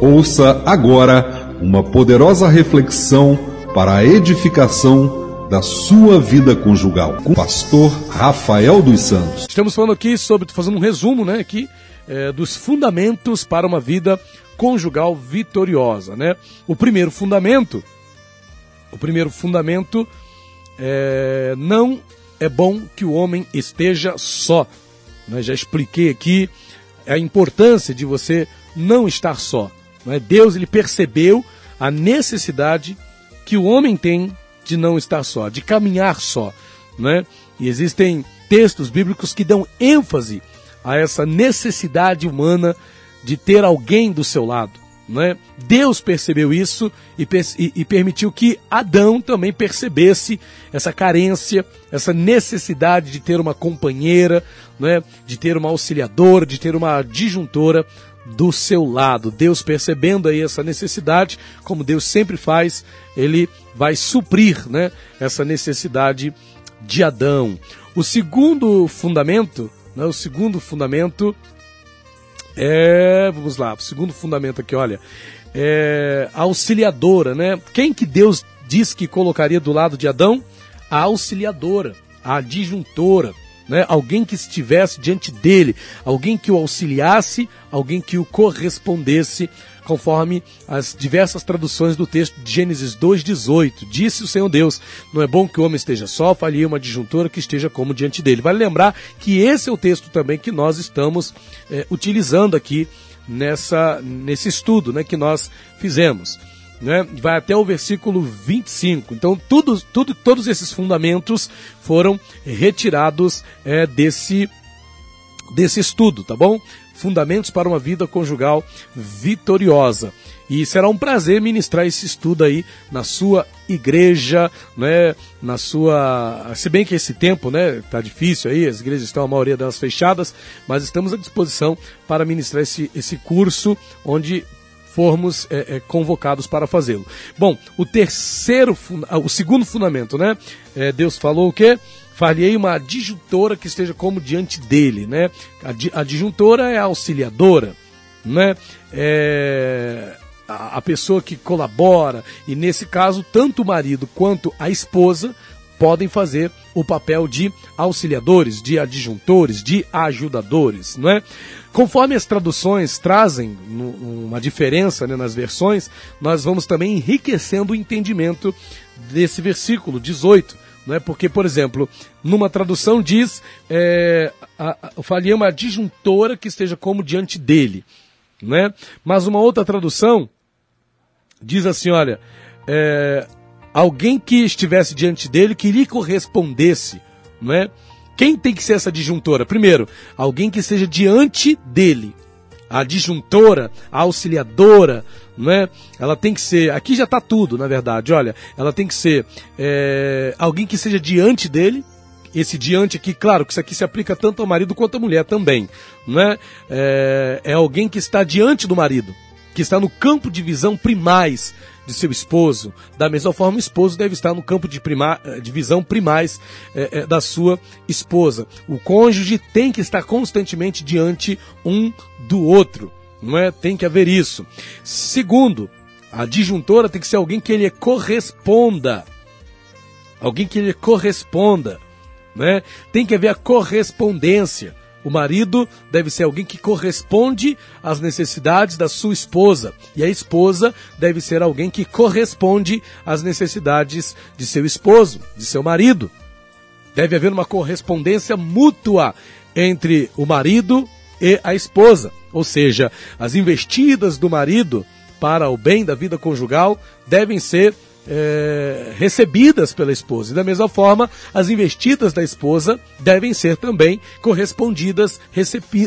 Ouça agora uma poderosa reflexão para a edificação da sua vida conjugal com o pastor Rafael dos Santos. Estamos falando aqui sobre, fazendo um resumo, né, aqui, é, dos fundamentos para uma vida conjugal vitoriosa, né? O primeiro fundamento, o primeiro fundamento é, não é bom que o homem esteja só. Né? Já expliquei aqui a importância de você não estar só. Né? Deus ele percebeu a necessidade que o homem tem de não estar só, de caminhar só. Né? E existem textos bíblicos que dão ênfase a essa necessidade humana de ter alguém do seu lado. Né? Deus percebeu isso e, e, e, permitiu que Adão também percebesse essa carência, essa necessidade de ter uma companheira, né? de ter uma auxiliadora, de ter uma adjuntora do seu lado. Deus percebendo aí essa necessidade, como Deus sempre faz, ele vai suprir né? essa necessidade de Adão. O segundo fundamento, né? o segundo fundamento é, vamos lá, o segundo fundamento aqui, olha, é auxiliadora, né? Quem que Deus diz que colocaria do lado de Adão? A auxiliadora, a adjuntora, né? Alguém que estivesse diante dele, alguém que o auxiliasse, alguém que o correspondesse conforme as diversas traduções do texto de Gênesis 2,18. Disse o Senhor Deus: Não é bom que o homem esteja só, faria uma disjuntora que esteja como diante dele. Vale lembrar que esse é o texto também que nós estamos é, utilizando aqui nessa, nesse estudo né, que nós fizemos. Né? Vai até o versículo 25. Então, tudo, tudo, todos esses fundamentos foram retirados é, desse, desse estudo, tá bom? Fundamentos para uma vida conjugal vitoriosa. E será um prazer ministrar esse estudo aí na sua igreja, né? Na sua, se bem que esse tempo, né, tá difícil aí, as igrejas estão a maioria delas fechadas, mas estamos à disposição para ministrar esse, esse curso onde formos é, é, convocados para fazê-lo. Bom, o terceiro, ah, o segundo fundamento, né? É, Deus falou o quê? Falhei uma adjuntora que esteja como diante dele, né? A adjuntora é a auxiliadora, né? É a pessoa que colabora, e nesse caso, tanto o marido quanto a esposa podem fazer o papel de auxiliadores, de adjuntores, de ajudadores, não é? Conforme as traduções trazem uma diferença né, nas versões, nós vamos também enriquecendo o entendimento desse versículo 18 não é? Porque, por exemplo, numa tradução diz é, a, faria uma disjuntora que esteja como diante dele, não é? Mas uma outra tradução diz assim, olha, é, alguém que estivesse diante dele que lhe correspondesse, não é? Quem tem que ser essa disjuntora? Primeiro, alguém que esteja diante dele. A disjuntora, a auxiliadora, não é? Ela tem que ser. Aqui já está tudo, na verdade. Olha, ela tem que ser é, alguém que seja diante dele. Esse diante aqui, claro, que isso aqui se aplica tanto ao marido quanto à mulher também, não é? É, é alguém que está diante do marido, que está no campo de visão primais de seu esposo. Da mesma forma, o esposo deve estar no campo de, prima, eh, de visão primais é, é, da sua esposa. O cônjuge tem que estar constantemente diante um do outro. Não é? Tem que haver isso. Segundo, a disjuntora tem que ser alguém que ele corresponda. Alguém que ele corresponda. Né? Tem que haver a correspondência. O marido deve ser alguém que corresponde às necessidades da sua esposa. E a esposa deve ser alguém que corresponde às necessidades de seu esposo, de seu marido. Deve haver uma correspondência mútua entre o marido e a esposa. Ou seja, as investidas do marido para o bem da vida conjugal devem ser é, recebidas pela esposa. E da mesma forma, as investidas da esposa devem ser também correspondidas,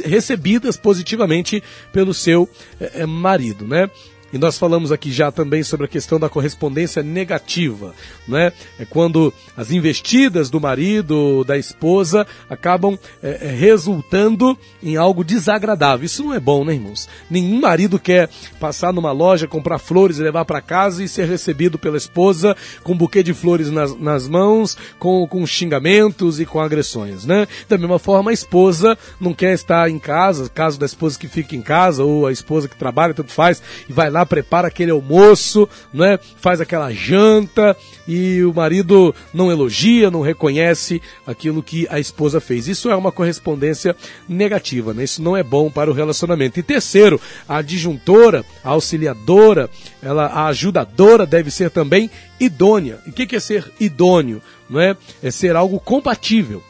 recebidas positivamente pelo seu é, marido, né? E nós falamos aqui já também sobre a questão da correspondência negativa, né? É quando as investidas do marido, da esposa, acabam é, é, resultando em algo desagradável. Isso não é bom, né, irmãos? Nenhum marido quer passar numa loja, comprar flores e levar para casa e ser recebido pela esposa com um buquê de flores nas, nas mãos, com, com xingamentos e com agressões, né? Da mesma forma, a esposa não quer estar em casa, caso da esposa que fica em casa ou a esposa que trabalha, tanto faz, e vai lá, prepara aquele almoço, né? Faz aquela janta e o marido não elogia, não reconhece aquilo que a esposa fez. Isso é uma correspondência negativa, né? Isso não é bom para o relacionamento. E terceiro, a adjuntora, a auxiliadora, ela, a ajudadora deve ser também idônea. E o que, que é ser idôneo? Não é? é ser algo compatível.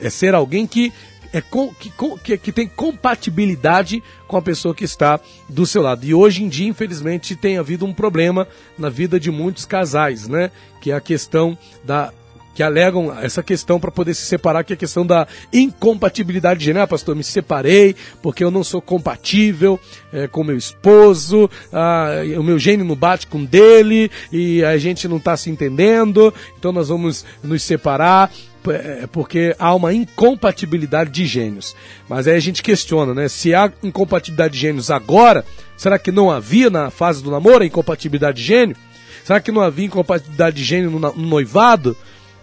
É ser alguém que é com, que, que, que, tem compatibilidade com a pessoa que está do seu lado. E hoje em dia, infelizmente, tem havido um problema na vida de muitos casais, né? Que é a questão da que alegam essa questão para poder se separar, que é a questão da incompatibilidade de gênero. Ah, pastor, me separei porque eu não sou compatível é, com meu esposo, ah, o meu gênio não bate com dele e a gente não está se entendendo, então nós vamos nos separar. É, porque há uma incompatibilidade de gênios. Mas aí a gente questiona, né? Se há incompatibilidade de gênios agora, será que não havia na fase do namoro a incompatibilidade de gênio? Será que não havia incompatibilidade de gênio no, no noivado?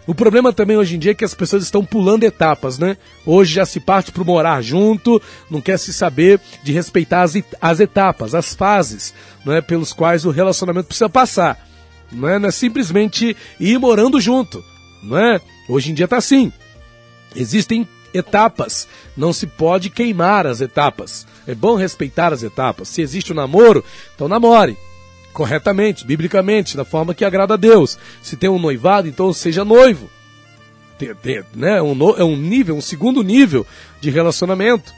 O problema também hoje em dia é que as pessoas estão pulando etapas, né? Hoje já se parte para morar junto, não quer se saber de respeitar as, as etapas, as fases, não é, pelos quais o relacionamento precisa passar. Não é, não é simplesmente ir morando junto, não é? Hoje em dia está assim. Existem etapas, não se pode queimar as etapas. É bom respeitar as etapas. Se existe o um namoro, então namore corretamente, biblicamente, da forma que agrada a Deus. Se tem um noivado, então seja noivo. Tem, né? um, é um nível, um segundo nível de relacionamento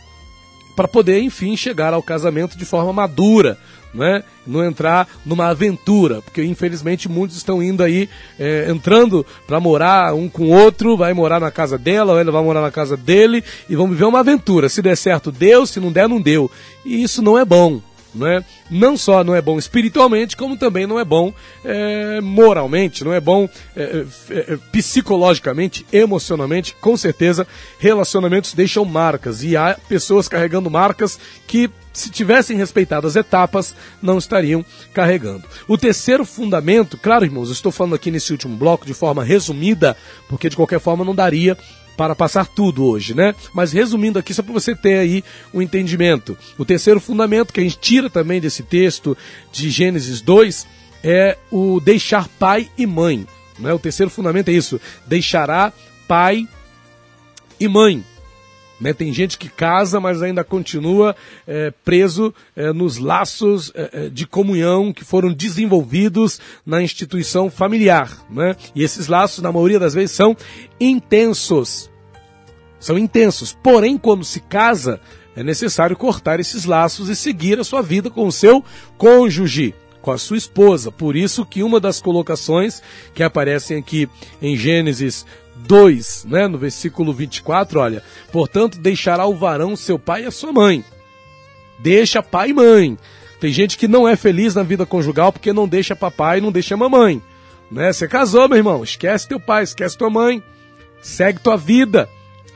para poder, enfim, chegar ao casamento de forma madura, né? não entrar numa aventura, porque infelizmente muitos estão indo aí, é, entrando para morar um com o outro, vai morar na casa dela, ou ela vai morar na casa dele, e vão viver uma aventura. Se der certo, deu, se não der, não deu. E isso não é bom não é? Não só não é bom espiritualmente, como também não é bom é, moralmente, não é bom é, é, é, psicologicamente, emocionalmente. Com certeza, relacionamentos deixam marcas e há pessoas carregando marcas que se tivessem respeitado as etapas, não estariam carregando. O terceiro fundamento, claro, irmãos, eu estou falando aqui nesse último bloco de forma resumida, porque de qualquer forma não daria para passar tudo hoje, né? Mas resumindo aqui, só para você ter aí o um entendimento. O terceiro fundamento que a gente tira também desse texto de Gênesis 2 é o deixar pai e mãe. Né? O terceiro fundamento é isso: deixará pai e mãe. Né? Tem gente que casa, mas ainda continua é, preso é, nos laços é, de comunhão que foram desenvolvidos na instituição familiar. Né? E esses laços, na maioria das vezes, são intensos. São intensos. Porém, quando se casa, é necessário cortar esses laços e seguir a sua vida com o seu cônjuge com a sua esposa. Por isso que uma das colocações que aparecem aqui em Gênesis 2, né, no versículo 24, olha, portanto deixará o varão seu pai e a sua mãe. Deixa pai e mãe. Tem gente que não é feliz na vida conjugal porque não deixa papai e não deixa mamãe. Né? Você casou, meu irmão, esquece teu pai, esquece tua mãe. Segue tua vida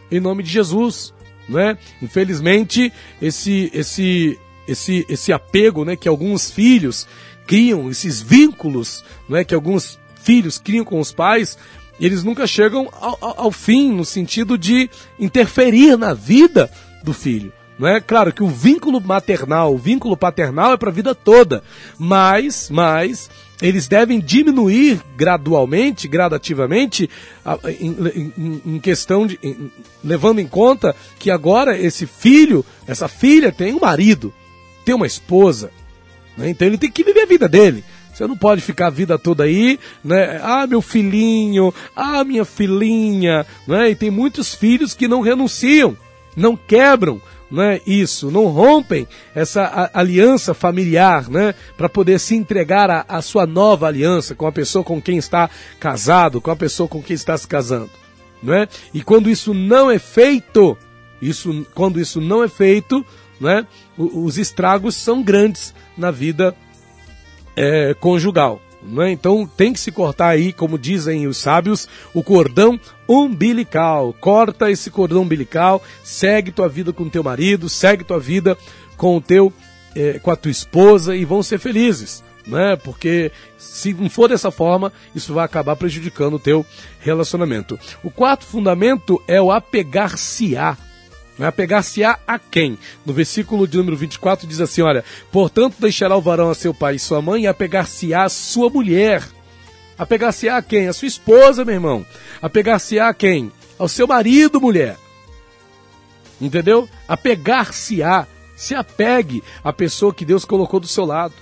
em nome de Jesus, né? Infelizmente, esse esse esse esse apego, né, que alguns filhos criam, esses vínculos, né, que alguns filhos criam com os pais, eles nunca chegam ao, ao, ao fim, no sentido de interferir na vida do filho. Não é claro que o vínculo maternal, o vínculo paternal é para a vida toda, mas, mas eles devem diminuir gradualmente, gradativamente, em, em, em questão de, em, levando em conta que agora esse filho, essa filha tem um marido, tem uma esposa, né? então ele tem que viver a vida dele. Você não pode ficar a vida toda aí, né? Ah, meu filhinho, ah, minha filhinha, né? E tem muitos filhos que não renunciam, não quebram, né? Isso, não rompem essa aliança familiar, né? Para poder se entregar à sua nova aliança com a pessoa com quem está casado, com a pessoa com quem está se casando, né? E quando isso não é feito, isso, quando isso não é feito, né? Os estragos são grandes na vida é, conjugal. Né? Então tem que se cortar aí, como dizem os sábios, o cordão umbilical. Corta esse cordão umbilical, segue tua vida com teu marido, segue tua vida com o teu é, com a tua esposa e vão ser felizes. Né? Porque se não for dessa forma, isso vai acabar prejudicando o teu relacionamento. O quarto fundamento é o apegar-se-á. Né? Apegar-se-á a quem? No versículo de número 24 diz assim: Olha, portanto deixará o varão a seu pai e sua mãe e apegar-se-á a sua mulher. Apegar-se-á a quem? A sua esposa, meu irmão. Apegar-se-á a quem? Ao seu marido, mulher. Entendeu? Apegar-se-á. Se apegue à pessoa que Deus colocou do seu lado.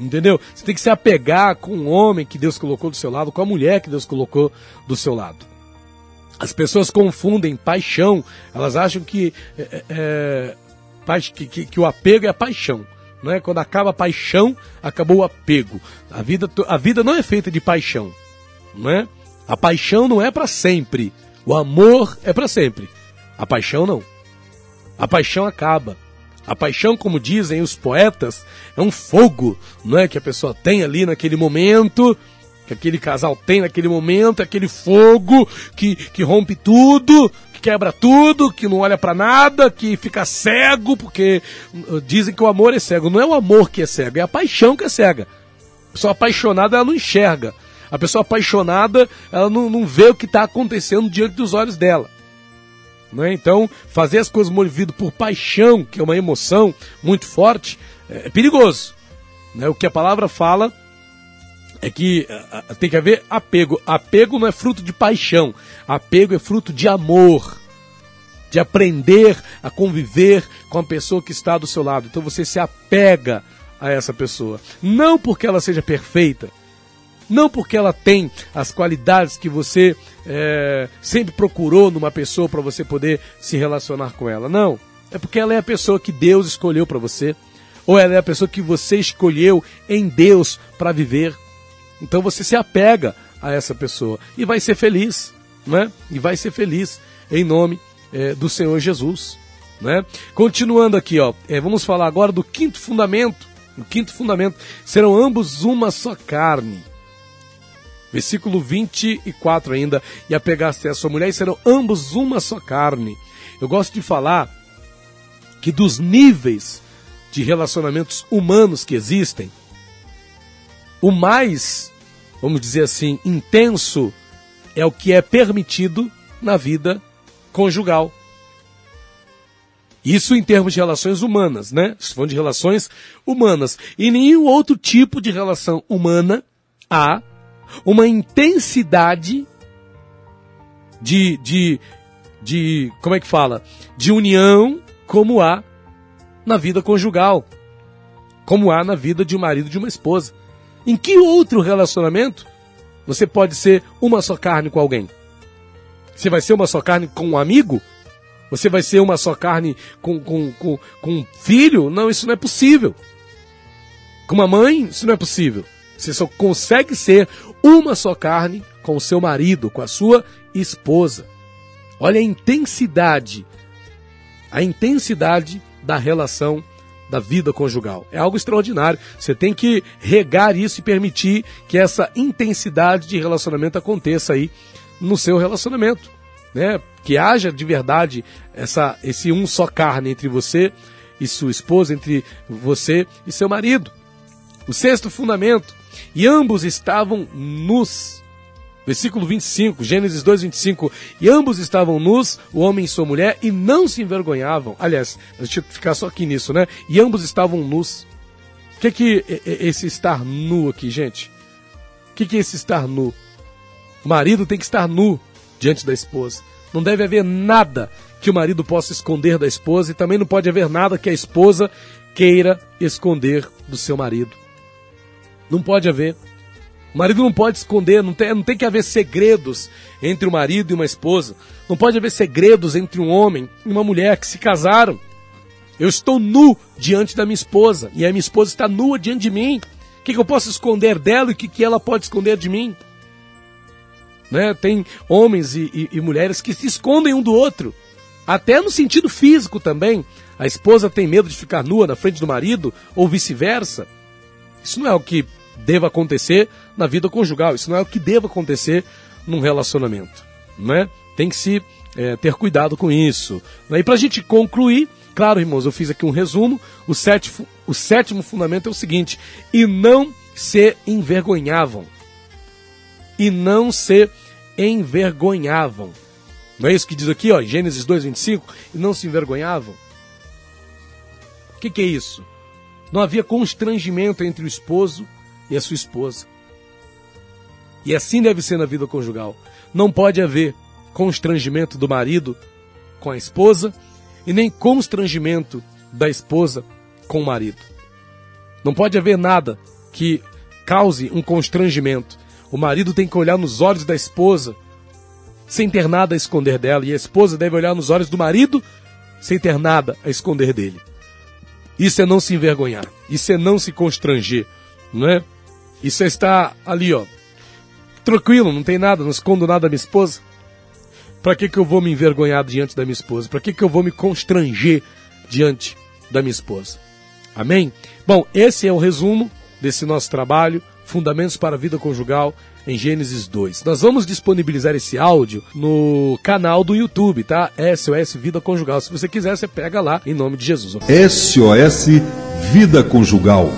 Entendeu? Você tem que se apegar com o homem que Deus colocou do seu lado, com a mulher que Deus colocou do seu lado. As pessoas confundem paixão, elas acham que, é, é, é que, que, que, o apego é a paixão. Não é? Quando acaba a paixão, acabou o apego. A vida, a vida não é feita de paixão. Não é? A paixão não é para sempre. O amor é para sempre. A paixão não. A paixão acaba. A paixão, como dizem os poetas, é um fogo, não é que a pessoa tem ali naquele momento que aquele casal tem naquele momento, aquele fogo que, que rompe tudo, que quebra tudo, que não olha para nada, que fica cego, porque uh, dizem que o amor é cego. Não é o amor que é cego, é a paixão que é cega. A pessoa apaixonada, ela não enxerga. A pessoa apaixonada, ela não, não vê o que está acontecendo diante dos olhos dela. Né? Então, fazer as coisas movido por paixão, que é uma emoção muito forte, é perigoso. Né? O que a palavra fala é que tem que haver apego. Apego não é fruto de paixão, apego é fruto de amor, de aprender a conviver com a pessoa que está do seu lado. Então você se apega a essa pessoa, não porque ela seja perfeita, não porque ela tem as qualidades que você é, sempre procurou numa pessoa para você poder se relacionar com ela, não. É porque ela é a pessoa que Deus escolheu para você, ou ela é a pessoa que você escolheu em Deus para viver então você se apega a essa pessoa e vai ser feliz, né? E vai ser feliz em nome é, do Senhor Jesus, né? Continuando aqui, ó, é, vamos falar agora do quinto fundamento. O quinto fundamento serão ambos uma só carne. Versículo 24 ainda, e apegar-se a sua mulher e serão ambos uma só carne. Eu gosto de falar que dos níveis de relacionamentos humanos que existem, o mais vamos dizer assim, intenso é o que é permitido na vida conjugal. Isso em termos de relações humanas, né? Estou de relações humanas. E nenhum outro tipo de relação humana há uma intensidade de, de, de, como é que fala? De união como há na vida conjugal. Como há na vida de um marido e de uma esposa. Em que outro relacionamento você pode ser uma só carne com alguém? Você vai ser uma só carne com um amigo? Você vai ser uma só carne com, com, com, com um filho? Não, isso não é possível. Com uma mãe, isso não é possível. Você só consegue ser uma só carne com o seu marido, com a sua esposa. Olha a intensidade, a intensidade da relação da vida conjugal. É algo extraordinário. Você tem que regar isso e permitir que essa intensidade de relacionamento aconteça aí no seu relacionamento, né? Que haja de verdade essa esse um só carne entre você e sua esposa, entre você e seu marido. O sexto fundamento, e ambos estavam nus Versículo 25, Gênesis 2, 25. E ambos estavam nus, o homem e sua mulher, e não se envergonhavam. Aliás, deixa eu ficar só aqui nisso, né? E ambos estavam nus. O que é que esse estar nu aqui, gente? O que é esse estar nu? O marido tem que estar nu diante da esposa. Não deve haver nada que o marido possa esconder da esposa e também não pode haver nada que a esposa queira esconder do seu marido. Não pode haver. O marido não pode esconder, não tem, não tem que haver segredos entre o marido e uma esposa. Não pode haver segredos entre um homem e uma mulher que se casaram. Eu estou nu diante da minha esposa e a minha esposa está nua diante de mim. O que, que eu posso esconder dela e o que, que ela pode esconder de mim? Né? Tem homens e, e, e mulheres que se escondem um do outro, até no sentido físico também. A esposa tem medo de ficar nua na frente do marido ou vice-versa. Isso não é o que deva acontecer na vida conjugal, isso não é o que deva acontecer num relacionamento, né? Tem que se é, ter cuidado com isso. E para a gente concluir, claro, irmãos, eu fiz aqui um resumo. O sétimo, o sétimo fundamento é o seguinte: e não se envergonhavam. E não se envergonhavam. Não é isso que diz aqui, ó, Gênesis 2:25, e não se envergonhavam? O que, que é isso? Não havia constrangimento entre o esposo e a sua esposa. E assim deve ser na vida conjugal. Não pode haver constrangimento do marido com a esposa e nem constrangimento da esposa com o marido. Não pode haver nada que cause um constrangimento. O marido tem que olhar nos olhos da esposa sem ter nada a esconder dela, e a esposa deve olhar nos olhos do marido sem ter nada a esconder dele. Isso é não se envergonhar, isso é não se constranger, não é? Isso é estar ali, ó, tranquilo, não tem nada, não escondo nada da minha esposa. Para que, que eu vou me envergonhar diante da minha esposa? Para que, que eu vou me constranger diante da minha esposa? Amém? Bom, esse é o resumo desse nosso trabalho, Fundamentos para a Vida Conjugal, em Gênesis 2. Nós vamos disponibilizar esse áudio no canal do YouTube, tá? SOS Vida Conjugal. Se você quiser, você pega lá em nome de Jesus. SOS Vida Conjugal